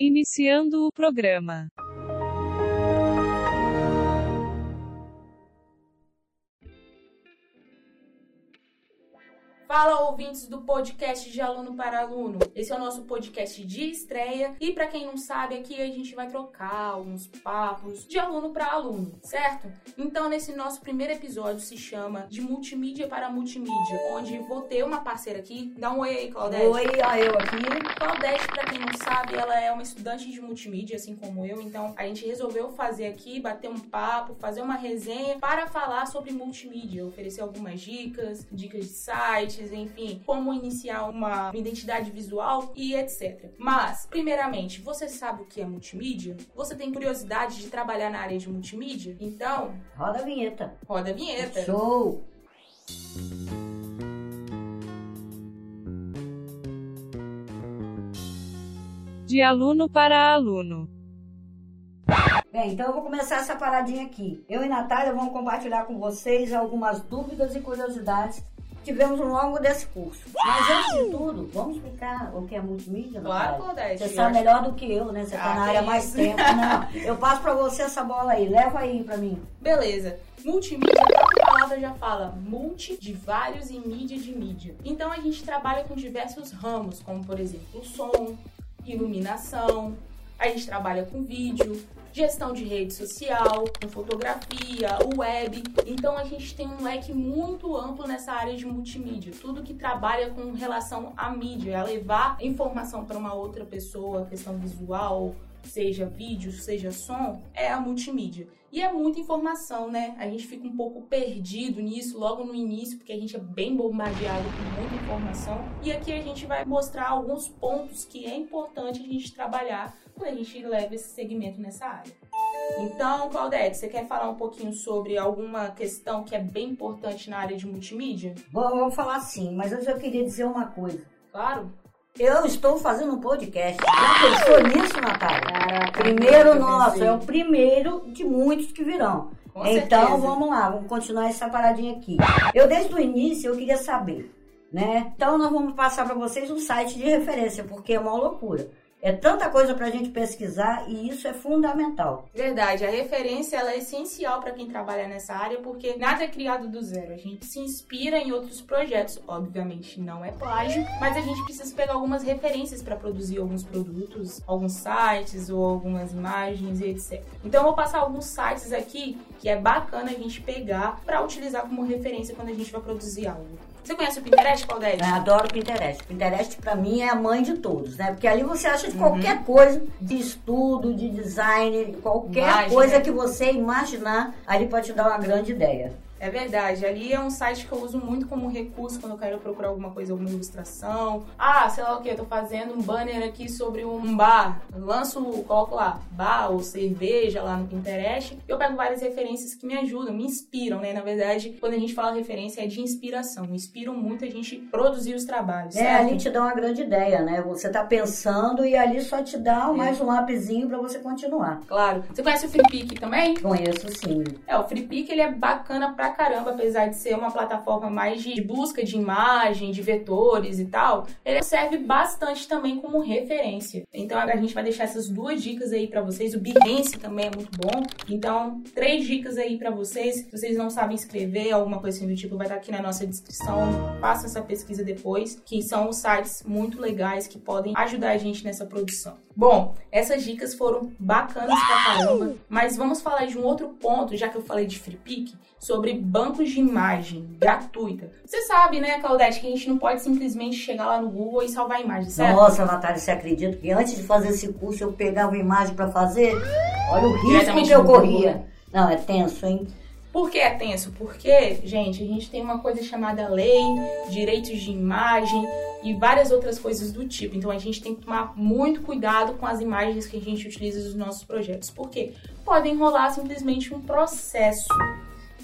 Iniciando o programa. Fala ouvintes do podcast de aluno para aluno. Esse é o nosso podcast de estreia e para quem não sabe, aqui a gente vai trocar alguns papos de aluno para aluno, certo? Então, nesse nosso primeiro episódio se chama de multimídia para multimídia, onde vou ter uma parceira aqui. Dá um oi aí, Claudete. Oi, ó, eu aqui. Claudete, para quem não sabe, ela é uma estudante de multimídia, assim como eu. Então, a gente resolveu fazer aqui, bater um papo, fazer uma resenha para falar sobre multimídia, oferecer algumas dicas, dicas de enfim, como iniciar uma identidade visual e etc. Mas, primeiramente, você sabe o que é multimídia? Você tem curiosidade de trabalhar na área de multimídia? Então, Roda a vinheta. roda a vinheta. Show! De aluno para aluno. Bem, então eu vou começar essa paradinha aqui. Eu e Natália vamos compartilhar com vocês algumas dúvidas e curiosidades tivemos ao longo desse curso. Mas antes de tudo, vamos explicar o que é multimídia, Claro? Claudete. Você sabe melhor do que eu, né? Você tá Ah, na área mais tempo. Não, eu passo pra você essa bola aí. Leva aí pra mim. Beleza. Multimídia, a palavra já fala multi de vários e mídia de mídia. Então a gente trabalha com diversos ramos, como por exemplo som, iluminação, a gente trabalha com vídeo, gestão de rede social, fotografia, web. Então a gente tem um leque muito amplo nessa área de multimídia. Tudo que trabalha com relação à mídia, a levar informação para uma outra pessoa, questão visual, seja vídeo, seja som, é a multimídia. E é muita informação, né? A gente fica um pouco perdido nisso logo no início, porque a gente é bem bombardeado com muita informação. E aqui a gente vai mostrar alguns pontos que é importante a gente trabalhar quando a gente leva esse segmento nessa área. Então, Claudete, você quer falar um pouquinho sobre alguma questão que é bem importante na área de multimídia? Vou, vou falar sim, mas antes eu queria dizer uma coisa. Claro? Eu estou fazendo um podcast. Já pensou nisso, Natália? Caraca, Primeiro nosso, pensei. é o primeiro de muitos que virão. Com então certeza. vamos lá, vamos continuar essa paradinha aqui. Eu desde o início eu queria saber, né? Então nós vamos passar para vocês um site de referência, porque é uma loucura. É tanta coisa para a gente pesquisar e isso é fundamental. Verdade, a referência é essencial para quem trabalha nessa área porque nada é criado do zero. A gente se inspira em outros projetos, obviamente não é plágio, mas a gente precisa pegar algumas referências para produzir alguns produtos, alguns sites ou algumas imagens e etc. Então eu vou passar alguns sites aqui que é bacana a gente pegar para utilizar como referência quando a gente vai produzir algo. Você conhece o Pinterest, Claudete? Eu adoro o Pinterest. Pinterest para mim é a mãe de todos, né? Porque ali você acha de Uhum. qualquer coisa, de estudo, de design, qualquer Imagem, coisa né? que você imaginar, ali pode te dar uma grande ideia. É verdade, ali é um site que eu uso muito como recurso quando eu quero procurar alguma coisa, alguma ilustração. Ah, sei lá o que, tô fazendo um banner aqui sobre um bar. Eu lanço, coloco lá, bar ou cerveja lá no Pinterest. Eu pego várias referências que me ajudam, me inspiram, né? Na verdade, quando a gente fala referência é de inspiração. Me inspiram muito a gente produzir os trabalhos. É, certo? ali te dá uma grande ideia, né? Você tá pensando e ali só te dá É. mais um lapisinho para você continuar. Claro. Você conhece o FreePic também? Conheço sim. É, o FreePic ele é bacana pra caramba, apesar de ser uma plataforma mais de busca de imagem, de vetores e tal. Ele serve bastante também como referência. Então a gente vai deixar essas duas dicas aí pra vocês. O Behance também é muito bom. Então, três dicas aí pra vocês. Se vocês não sabem escrever, alguma coisa assim do tipo, vai estar aqui na nossa descrição. Faça essa pesquisa depois, que são os sites muito legais que podem ajudar a gente nessa produção. Bom, essas dicas foram bacanas pra caramba, mas vamos falar de um outro ponto, já que eu falei de FreePic, sobre bancos de imagem gratuita. Você sabe, né, Claudete, que a gente não pode simplesmente chegar lá no Google e salvar a imagem, certo? Nossa, Natália, você acredita que antes de fazer esse curso eu pegava imagem para fazer? Olha o risco que eu corria. né? Não, é tenso, hein? Por que é tenso? Porque, gente, a gente tem uma coisa chamada lei, direitos de imagem e várias outras coisas do tipo. Então a gente tem que tomar muito cuidado com as imagens que a gente utiliza nos nossos projetos. Por quê? Podem rolar simplesmente um processo.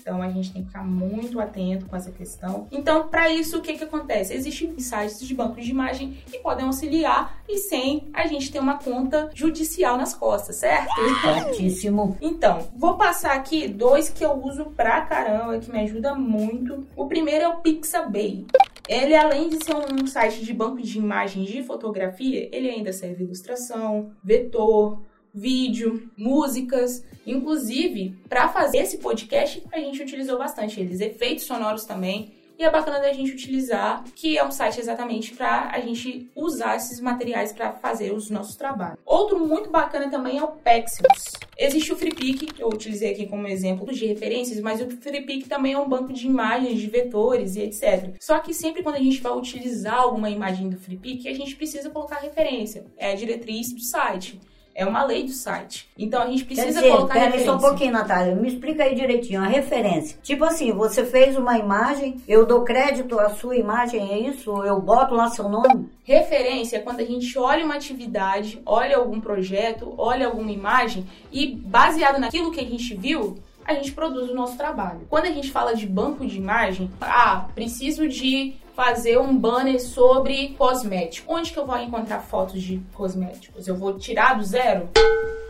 Então a gente tem que ficar muito atento com essa questão. Então, para isso, o que, que acontece? Existem sites de bancos de imagem que podem auxiliar e sem a gente ter uma conta judicial nas costas, certo? Certíssimo. Então, vou passar aqui dois que eu uso pra caramba, que me ajuda muito. O primeiro é o Pixabay. Ele, além de ser um site de banco de imagens de fotografia, ele ainda serve ilustração, vetor, vídeo, músicas. Inclusive, para fazer esse podcast, a gente utilizou bastante eles, efeitos sonoros também. E é bacana da gente utilizar, que é um site exatamente para a gente usar esses materiais para fazer os nossos trabalhos. Outro muito bacana também é o Pexels. Existe o FreePic, eu utilizei aqui como exemplo de referências, mas o FreePic também é um banco de imagens, de vetores e etc. Só que sempre quando a gente vai utilizar alguma imagem do FreePic, a gente precisa colocar referência. É a diretriz do site. É uma lei do site. Então a gente precisa dizer, colocar pera referência. só um pouquinho, Natália. Me explica aí direitinho a referência. Tipo assim, você fez uma imagem, eu dou crédito à sua imagem, é isso? Eu boto lá seu nome? Referência é quando a gente olha uma atividade, olha algum projeto, olha alguma imagem e baseado naquilo que a gente viu, a gente produz o nosso trabalho. Quando a gente fala de banco de imagem, ah, preciso de fazer um banner sobre cosmético. Onde que eu vou encontrar fotos de cosméticos? Eu vou tirar do zero?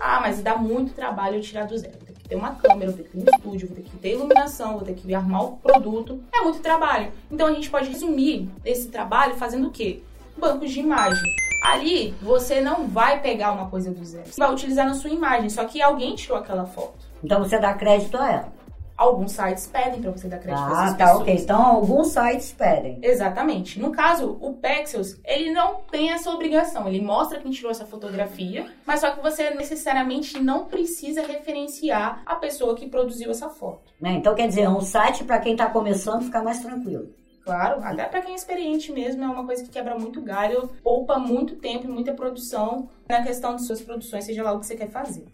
Ah, mas dá muito trabalho eu tirar do zero. Ter uma câmera, vou ter que ter um estúdio, vou ter que ter iluminação, vou ter que armar o produto. É muito trabalho. Então a gente pode resumir esse trabalho fazendo o quê? Bancos de imagem. Ali você não vai pegar uma coisa do zero. Você vai utilizar na sua imagem, só que alguém tirou aquela foto. Então você dá crédito a ela. Alguns sites pedem para você dar crédito Ah, essas tá, pessoas. ok. Então alguns sites pedem. Exatamente. No caso, o Pexels, ele não tem essa obrigação. Ele mostra quem tirou essa fotografia, mas só que você necessariamente não precisa referenciar a pessoa que produziu essa foto. Né? Então quer dizer, é um site para quem tá começando ficar mais tranquilo. Claro, até para quem é experiente mesmo, é uma coisa que quebra muito galho, poupa muito tempo e muita produção na questão de suas produções, seja lá o que você quer fazer.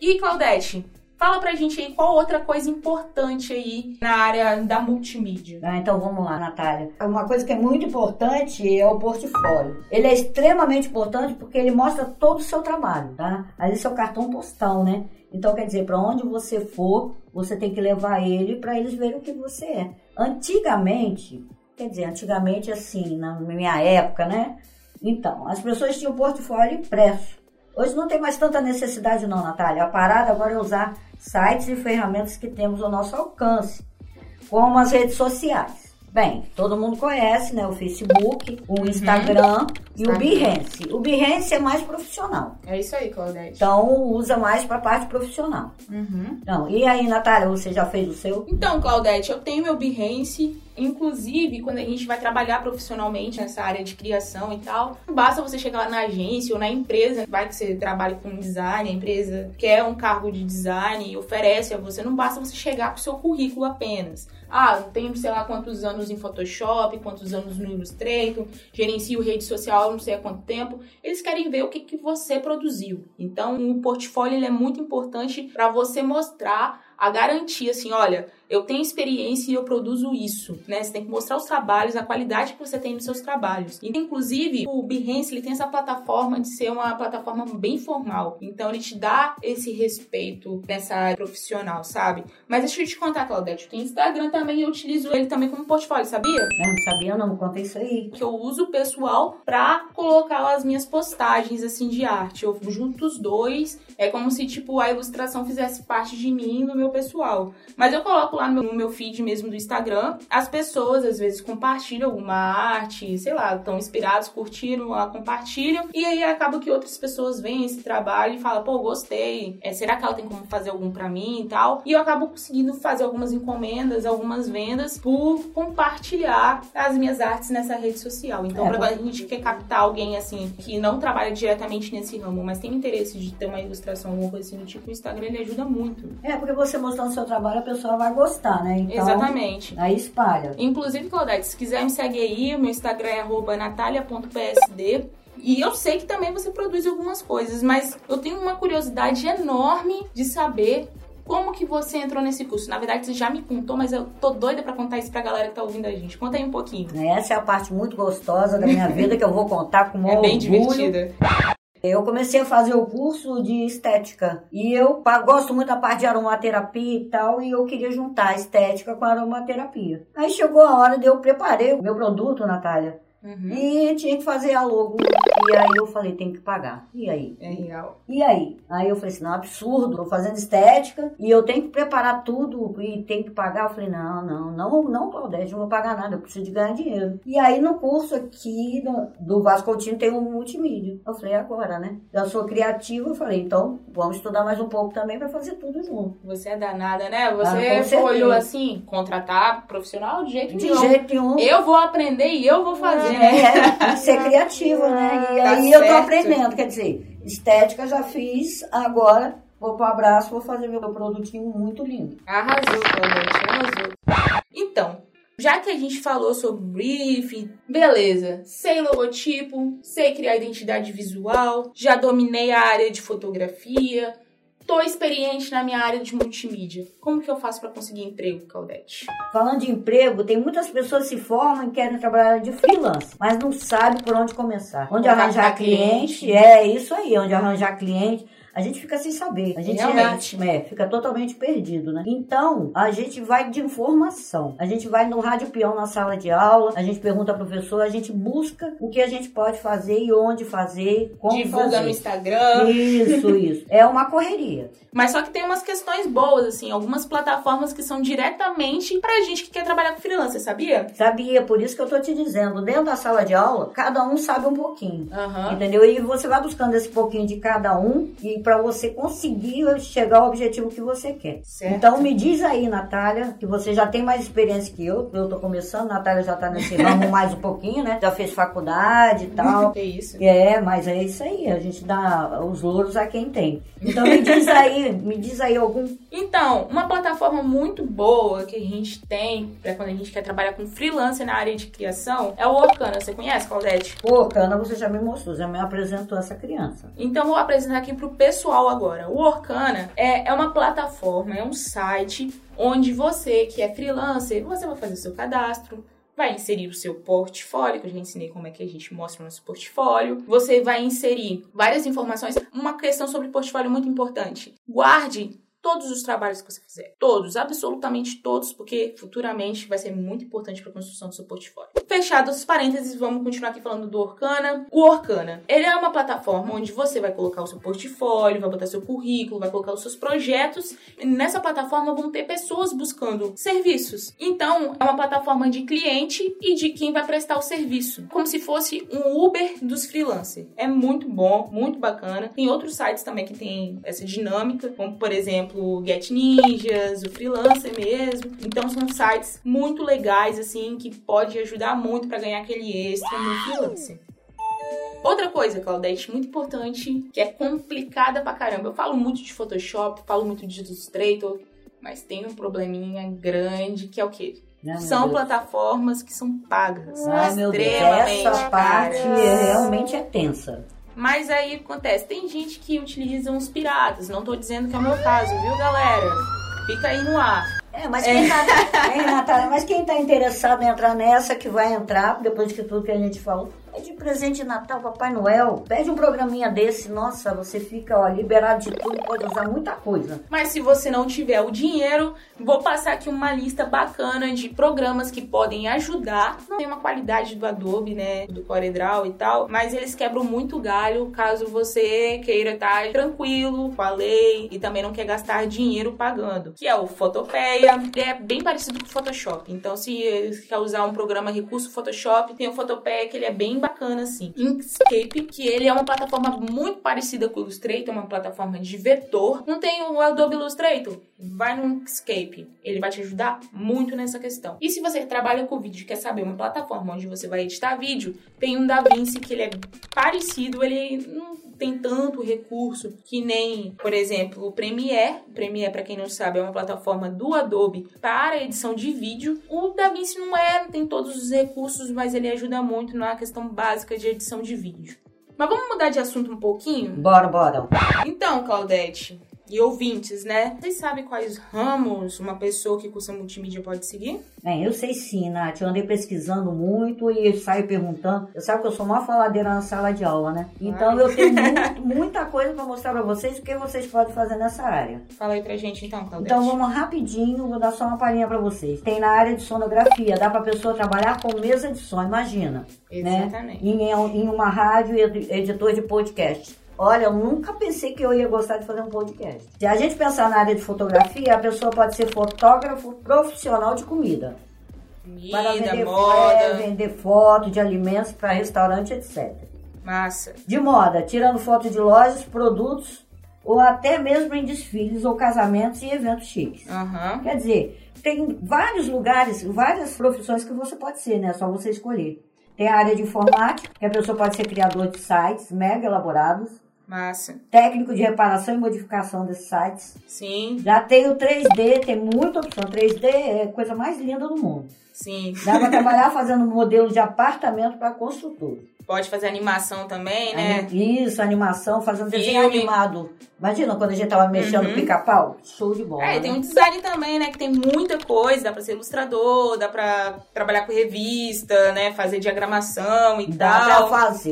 E Claudete, fala pra gente aí qual outra coisa importante aí na área da multimídia. Ah, então vamos lá, Natália. Uma coisa que é muito importante é o portfólio. Ele é extremamente importante porque ele mostra todo o seu trabalho, tá? Ali seu cartão postal, né? Então quer dizer, para onde você for, você tem que levar ele para eles verem o que você é. Antigamente, quer dizer, antigamente assim, na minha época, né? Então, as pessoas tinham portfólio impresso. Hoje não tem mais tanta necessidade não, Natália. A parada agora é usar sites e ferramentas que temos ao nosso alcance, como as redes sociais. Bem, todo mundo conhece, né? O Facebook, o Instagram e o. Behance. O Behance é mais profissional. É isso aí, Claudete. Então, usa mais para a parte profissional. Uhum. Não, e aí, Natália, você já fez o seu? Então, Claudete, eu tenho meu Behance. Inclusive, quando a gente vai trabalhar profissionalmente nessa área de criação e tal, não basta você chegar lá na agência ou na empresa, vai que você trabalha com design, a empresa quer um cargo de design e oferece a você, não basta você chegar com o seu currículo apenas. Ah, tenho sei lá quantos anos em Photoshop, quantos anos no Illustrator, gerencio rede social não sei há quanto tempo. Eles querem ver o que, que você produziu. Então, o portfólio ele é muito importante para você mostrar a garantia, assim, olha, eu tenho experiência e eu produzo isso, né? Você tem que mostrar os trabalhos, a qualidade que você tem nos seus trabalhos. E, inclusive, o Behance, ele tem essa plataforma de ser uma plataforma bem formal. Então, ele te dá esse respeito nessa área profissional, sabe? Mas deixa eu te contar, Claudete, eu tenho Instagram também e eu utilizo ele também como portfólio, sabia? Eu não sabia não, conta isso aí. que eu uso o pessoal pra colocar as minhas postagens assim de arte. Eu junto os dois, é como se tipo a ilustração fizesse parte de mim, do meu pessoal. Mas eu coloco lá no meu, no meu feed mesmo do Instagram, as pessoas às vezes compartilham alguma arte, sei lá, estão inspirados, curtiram, lá compartilham e aí acaba que outras pessoas veem esse trabalho e falam, pô, gostei. É, será que ela tem como fazer algum pra mim e tal? E eu acabo conseguindo fazer algumas encomendas, algumas vendas por compartilhar as minhas artes nessa rede social. Então, É, pra a gente quer captar alguém assim que não trabalha diretamente nesse ramo, mas tem interesse de ter uma ilustração, alguma coisa assim do tipo, o Instagram ele ajuda muito. É, porque você mostrando o seu trabalho, a pessoa vai gostar, né? Então, Exatamente. Aí espalha. Inclusive, Claudete, se quiser me segue aí, o meu Instagram é arroba natalia.psd. E eu sei que também você produz algumas coisas, mas eu tenho uma curiosidade enorme de saber como que você entrou nesse curso. Na verdade, você já me contou, mas eu tô doida pra contar isso pra galera que tá ouvindo a gente. Conta aí um pouquinho. Essa é a parte muito gostosa da minha vida que eu vou contar com o É bem orgulho. divertida. Eu comecei a fazer o curso de estética e eu gosto muito da parte de aromaterapia e tal e eu queria juntar a estética com a aromaterapia. Aí chegou a hora de eu preparei o meu produto, Natália. Uhum. E tinha que fazer a logo. E aí eu falei, tem que pagar. E aí? É real. E aí? Aí eu falei assim, não, absurdo, tô fazendo estética e eu tenho que preparar tudo e tem que pagar. Eu falei, não, não, não, não, Claudete, não vou pagar nada, eu preciso de ganhar dinheiro. E aí no curso aqui do, do Vasco Coutinho tem um multimídia. Eu falei, agora, né? Eu sou criativa, eu falei, então vamos estudar mais um pouco também pra fazer tudo junto. Você é danada, né? Ah, Você certeza. olhou assim, contratar profissional de jeito De nenhum. jeito nenhum. Eu vou aprender e eu vou fazer, É, né? é, tem que ser criativa, né? E Tá aí eu tô certo. aprendendo, quer dizer, estética já fiz, agora vou pro abraço, vou fazer meu produtinho muito lindo. Arrasou, Claudete, arrasou. Então, já que a gente falou sobre briefing, beleza, sei logotipo, sei criar identidade visual, já dominei a área de fotografia, tô experiente na minha área de multimídia. Como que eu faço pra conseguir emprego, Claudete? Falando de emprego, tem muitas pessoas que se formam e querem trabalhar de freelance, mas não sabe por onde começar. Onde Contratar arranjar cliente. cliente, é isso aí, onde arranjar cliente. A gente fica sem saber. A gente Realmente. é, é, fica totalmente perdido, né? Então, a gente vai de informação. A gente vai no rádio peão na sala de aula, a gente pergunta ao professor, a gente busca o que a gente pode fazer e onde fazer, como Divulga fazer. no Instagram. Isso, isso. É uma correria. Mas só que tem umas questões boas, assim, algumas plataformas que são diretamente pra gente que quer trabalhar com freelancer, sabia? Sabia, por isso que eu tô te dizendo. Dentro da sala de aula, cada um sabe um pouquinho. Aham. Entendeu? E você vai buscando esse pouquinho de cada um e para você conseguir chegar ao objetivo que você quer. Certo. Então me diz aí, Natália, que você já tem mais experiência que eu. Eu tô começando, Natália já tá nesse ramo mais um pouquinho, né? Já fez faculdade e tal. Que isso. É, mas é isso aí, a gente dá os louros a quem tem. Então me diz aí, me diz aí algum. Então, uma plataforma muito boa que a gente tem pra quando a gente quer trabalhar com freelancer na área de criação é o Orkana. Você conhece, Claudete? Pô, Cana, você já me mostrou, já me apresentou essa criança. Então, vou apresentar aqui pro pessoal agora. O Orkana é, é uma plataforma, é um site onde você que é freelancer, você vai fazer seu cadastro, vai inserir o seu portfólio, que eu já ensinei como é que a gente mostra o nosso portfólio. Você vai inserir várias informações. Uma questão sobre portfólio muito importante. Guarde todos os trabalhos que você fizer. Todos, absolutamente todos, porque futuramente vai ser muito importante para a construção do seu portfólio. Fechados os parênteses, vamos continuar aqui falando do Orkana. O Orkana, ele é uma plataforma onde você vai colocar o seu portfólio, vai botar seu currículo, vai colocar os seus projetos. Nessa plataforma vão ter pessoas buscando serviços. Então, é uma plataforma de cliente e de quem vai prestar o serviço. Como se fosse um Uber dos freelancers. É muito bom, muito bacana. Tem outros sites também que tem essa dinâmica, como por exemplo o Get Ninjas, o Freelancer mesmo. Então são sites muito legais assim que pode ajudar muito para ganhar aquele extra no freelancer. Outra coisa, Claudete, muito importante, que é complicada pra caramba. Eu falo muito de Photoshop, falo muito de Illustrator, mas tem um probleminha grande que é o quê? São plataformas que são pagas. Ai, meu Deus, essa parte caras. realmente é tensa. Mas aí acontece, tem gente que utiliza uns piratas. Não tô dizendo que é o meu caso, viu, galera? Fica aí no ar. É, mas quem, Tá, Hein, Natália, mas quem tá interessado em entrar nessa, que vai entrar, depois de tudo que a gente falou, de presente de Natal, Papai Noel. Pede um programinha desse, nossa, você fica ó, liberado de tudo, pode usar muita coisa. Mas se você não tiver o dinheiro, vou passar aqui uma lista bacana de programas que podem ajudar. Não tem uma qualidade do Adobe, né, do CorelDRAW e tal, mas eles quebram muito galho caso você queira estar tranquilo com a lei e também não quer gastar dinheiro pagando. Que é o Photopeia, ele é bem parecido com o Photoshop. Então, se você quer usar um programa recurso Photoshop, tem o Photopeia que ele é bem bacana assim. Inkscape, que ele é uma plataforma muito parecida com o Illustrator, uma plataforma de vetor. Não tem o Adobe Illustrator? Vai no Inkscape. Ele vai te ajudar muito nessa questão. E se você trabalha com vídeo e quer saber uma plataforma onde você vai editar vídeo, tem um DaVinci que ele é parecido, ele não tem tanto recurso que nem, por exemplo, o Premiere. O Premiere, para quem não sabe, é uma plataforma do Adobe para edição de vídeo. O DaVinci não é, não tem todos os recursos, mas ele ajuda muito na questão básica de edição de vídeo. Mas vamos mudar de assunto um pouquinho? Bora, bora. Então, Claudete, e ouvintes, né? Vocês sabem quais ramos uma pessoa que cursa multimídia pode seguir? Bem, eu sei sim, Nath. Eu andei pesquisando muito e saio perguntando. Eu sabe que eu sou uma faladeira na sala de aula, né? Então eu tenho muito, muita coisa para mostrar para vocês o que vocês podem fazer nessa área. Fala aí pra gente então, Claudete. Então vamos rapidinho, vou dar só uma palhinha para vocês. Tem na área de sonografia, dá pra pessoa trabalhar com mesa de som, imagina. Exatamente. Né? Em, em uma rádio, editor de podcast. Olha, eu nunca pensei que eu ia gostar de fazer um podcast. Se a gente pensar na área de fotografia, a pessoa pode ser fotógrafo profissional de comida. Comida, para vender, moda. é, vender foto de alimentos para restaurante, etc. Massa. De moda, tirando foto de lojas, produtos ou até mesmo em desfiles ou casamentos e eventos chiques. Aham. Quer dizer, tem vários lugares, várias profissões que você pode ser, né? É só você escolher. Tem a área de informática, que a pessoa pode ser criador de sites mega elaborados, Massa. técnico de reparação e modificação desses sites. Sim, Já tem o 3D, tem muita opção. 3D é a coisa mais linda do mundo. Sim. Dá para trabalhar fazendo modelo de apartamento para construtor. Pode fazer animação também, né? Isso, animação, fazendo desenho Filme. animado. Imagina quando a gente tava mexendo no Uhum. pica-pau? Show de bola. É, né? tem um design também, né? Que tem muita coisa. Dá pra ser ilustrador, dá pra trabalhar com revista, né? Fazer diagramação e Dá tal. pra fazer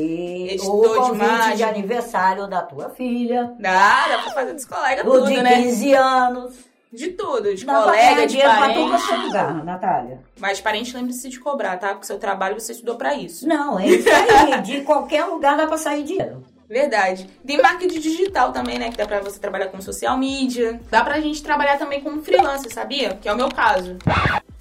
Editor o de convite de, imagem. aniversário da tua filha, Dá, dá pra fazer dos colegas o tudo, de né? 15 anos. De tudo, de Dá pra colega, de pra parente. quanto é lugar, Natália. Mas parente lembre-se de cobrar, tá? Porque seu trabalho você estudou pra isso. Não, é isso aí. De qualquer lugar dá pra sair dinheiro. Verdade. Tem marketing digital também, né? Que dá pra você trabalhar com social media. Dá pra gente trabalhar também como freelancer, sabia? Que é o meu caso.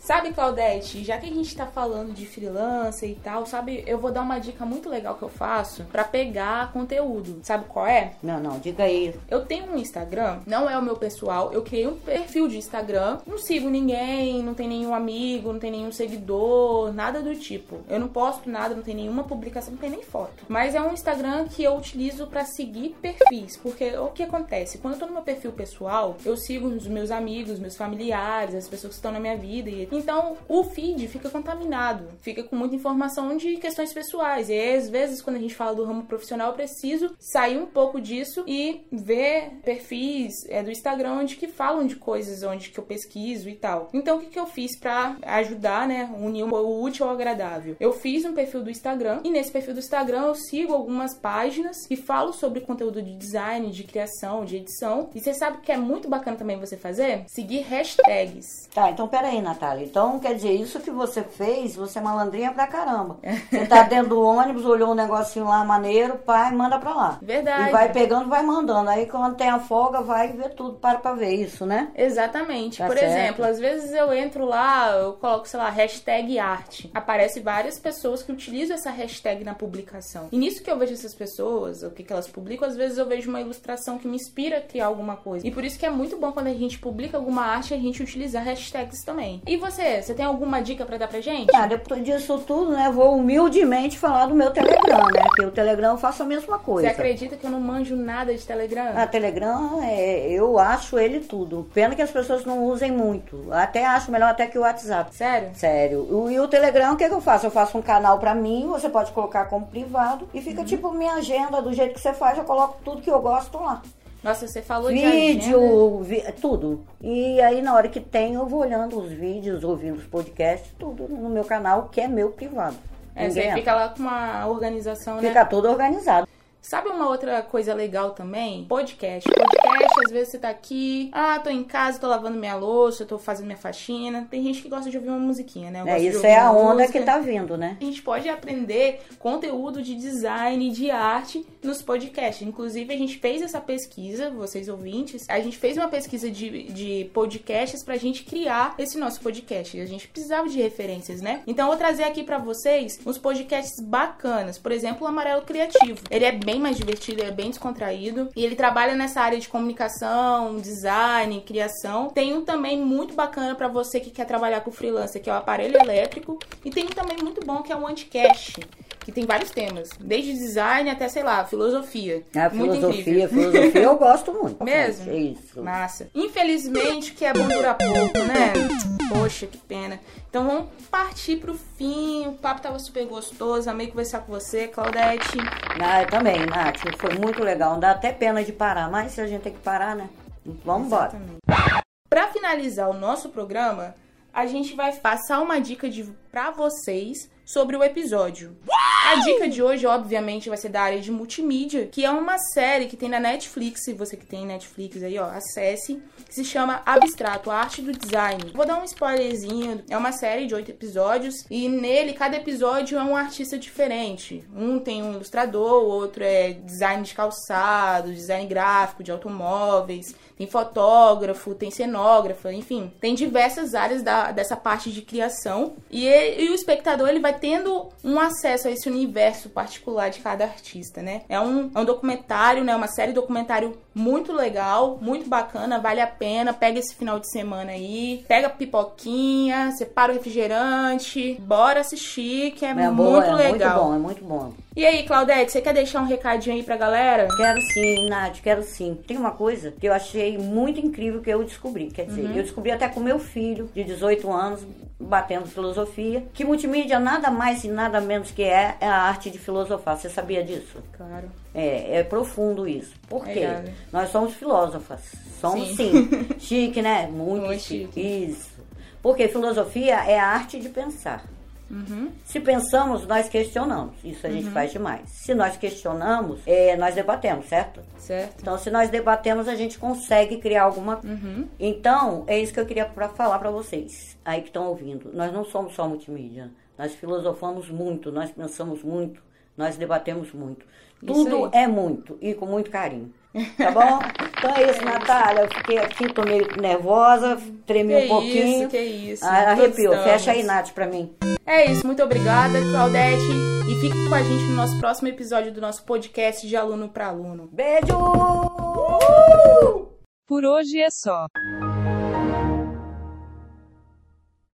Sabe, Claudete, já que a gente tá falando de freelancer e tal, sabe, eu vou dar uma dica muito legal que eu faço pra pegar conteúdo. Sabe qual é? Não, não, diga aí. Eu tenho um Instagram, não é o meu pessoal, eu criei um perfil de Instagram, não sigo ninguém, não tem nenhum amigo, não tem nenhum seguidor, nada do tipo. Eu não posto nada, não tem nenhuma publicação, não tem nem foto. Mas é um Instagram que eu utilizo pra seguir perfis, porque o que acontece? Quando eu tô no meu perfil pessoal, eu sigo os meus amigos, meus familiares, as pessoas que estão na minha vida, e então o feed fica contaminado, fica com muita informação de questões pessoais. E aí, às vezes, quando a gente fala do ramo profissional, eu preciso sair um pouco disso e ver perfis é, do Instagram onde que falam de coisas onde que eu pesquiso e tal. Então, o que, que eu fiz pra ajudar, né? Unir o útil ao agradável? Eu fiz um perfil do Instagram e nesse perfil do Instagram eu sigo algumas páginas que falam sobre conteúdo de design, de criação, de edição. E você sabe o que é muito bacana também você fazer? Seguir hashtags. Tá, então peraí, Natália. Então, quer dizer, isso que você fez, você é malandrinha pra caramba. Você tá dentro do ônibus, olhou um negocinho lá maneiro, pai, manda pra lá. Verdade. E vai pegando, vai mandando. Aí quando tem a folga, vai ver tudo, para pra ver isso, né? Exatamente. Tá Por certo. exemplo, às vezes eu entro lá, eu coloco, sei lá, hashtag arte. Aparece várias pessoas que utilizam essa hashtag na publicação. E nisso que eu vejo essas pessoas, o que, que elas publicam, às vezes eu vejo uma ilustração que me inspira a criar alguma coisa. E por isso que é muito bom quando a gente publica alguma arte, a gente utilizar hashtags também. E você, você tem alguma dica pra dar pra gente? Ah, depois disso tudo, né, vou humildemente falar do meu Telegram, né? Porque o Telegram eu faço a mesma Você coisa. acredita que eu não manjo nada de Telegram? A Telegram, é, eu acho ele tudo. Pena que as pessoas não usem muito. Até acho melhor até que o WhatsApp. Sério? Sério. O- E o Telegram, o que, que eu faço? Eu faço um canal pra mim, você pode colocar como privado e fica tipo minha agenda, do jeito que você faz, eu coloco tudo que eu gosto lá. Nossa, você falou de agenda. Vídeo, vi- tudo. E aí na hora que tem, eu vou olhando os vídeos, ouvindo os podcasts, tudo no meu canal, que é meu privado. É, você entra. fica lá com uma organização, né? Fica tudo organizado. Sabe uma outra coisa legal também? Podcast. Podcast, às vezes você tá aqui, ah, tô em casa, tô lavando minha louça, tô fazendo minha faxina. Tem gente que gosta de ouvir uma musiquinha, né? É, isso é a onda música. que tá vindo, né? A gente pode aprender conteúdo de design, de arte nos podcasts. Inclusive, a gente fez essa pesquisa, vocês ouvintes, a gente fez uma pesquisa de, de podcasts pra gente criar esse nosso podcast. A gente precisava de referências, né? Então, eu vou trazer aqui pra vocês uns podcasts bacanas. Por exemplo, o Amarelo Criativo. Ele é bem mais divertido, ele é bem descontraído. E ele trabalha nessa área de comunicação, design, criação. Tem um também muito bacana pra você que quer trabalhar com freelancer, que é o aparelho elétrico. E tem um também muito bom que é o Anticast. Que tem vários temas, desde design até, sei lá, filosofia. A muito filosofia, incrível. filosofia eu gosto muito. Mesmo? É isso. Massa. Infelizmente, que é bom pouco, né? Poxa, que pena. Então vamos partir pro fim. O papo tava super gostoso. Amei conversar com você, Claudete. Ah, eu também, Nath. Foi muito legal. Dá até pena de parar, mas se a gente tem que parar, né? Vamos embora. Para finalizar o nosso programa, a gente vai passar uma dica de para vocês sobre o episódio. A dica de hoje, obviamente, vai ser da área de multimídia, que é uma série que tem na Netflix. Se você que tem Netflix aí, ó, acesse. Que se chama Abstrato, a arte do design. Vou dar um spoilerzinho. É uma série de oito episódios e nele cada episódio é um artista diferente. Um tem um ilustrador, o outro é design de calçados, design gráfico de automóveis tem fotógrafo, tem cenógrafo, enfim, tem diversas áreas da, dessa parte de criação e, e, o espectador ele vai tendo um acesso a esse universo particular de cada artista, né? É um, é um documentário, né? Uma série documentário muito legal, muito bacana, vale a pena. Pega esse final de semana aí, pega a pipoquinha, separa o refrigerante, bora assistir, que é, é muito boa, é legal. Muito bom, é muito bom. E aí, Claudete, você quer deixar um recadinho aí pra galera? Quero sim, Nath, quero sim. Tem uma coisa que eu achei muito incrível que eu descobri. Quer dizer, uhum. eu descobri até com meu filho, de 18 anos, batendo filosofia, que multimídia nada mais e nada menos que é, é a arte de filosofar. Você sabia disso? Claro. É, é profundo isso. Por quê? É, Nós somos filósofas. Somos sim. sim. chique, né? Muito, Muito chique. chique. Isso. Porque filosofia é a arte de pensar. Uhum. Se pensamos, nós questionamos. Isso a gente uhum. faz demais. Se nós questionamos, é, nós debatemos, certo? Certo. Então, se nós debatemos, a gente consegue criar alguma. Uhum. Então, é isso que eu queria pra falar para vocês aí que estão ouvindo. Nós não somos só multimídia. Nós filosofamos muito, nós pensamos muito, nós debatemos muito. Tudo é muito e com muito carinho. Tá bom? Então é isso, Natália. Eu fiquei aqui, tô meio nervosa, tremi que um pouquinho. Isso, que isso. Ah, arrepiou. Fecha aí, Nath, pra mim. É isso, muito obrigada, Claudete. E fique com a gente no nosso próximo episódio do nosso podcast de aluno para aluno. Beijo! Por hoje é só.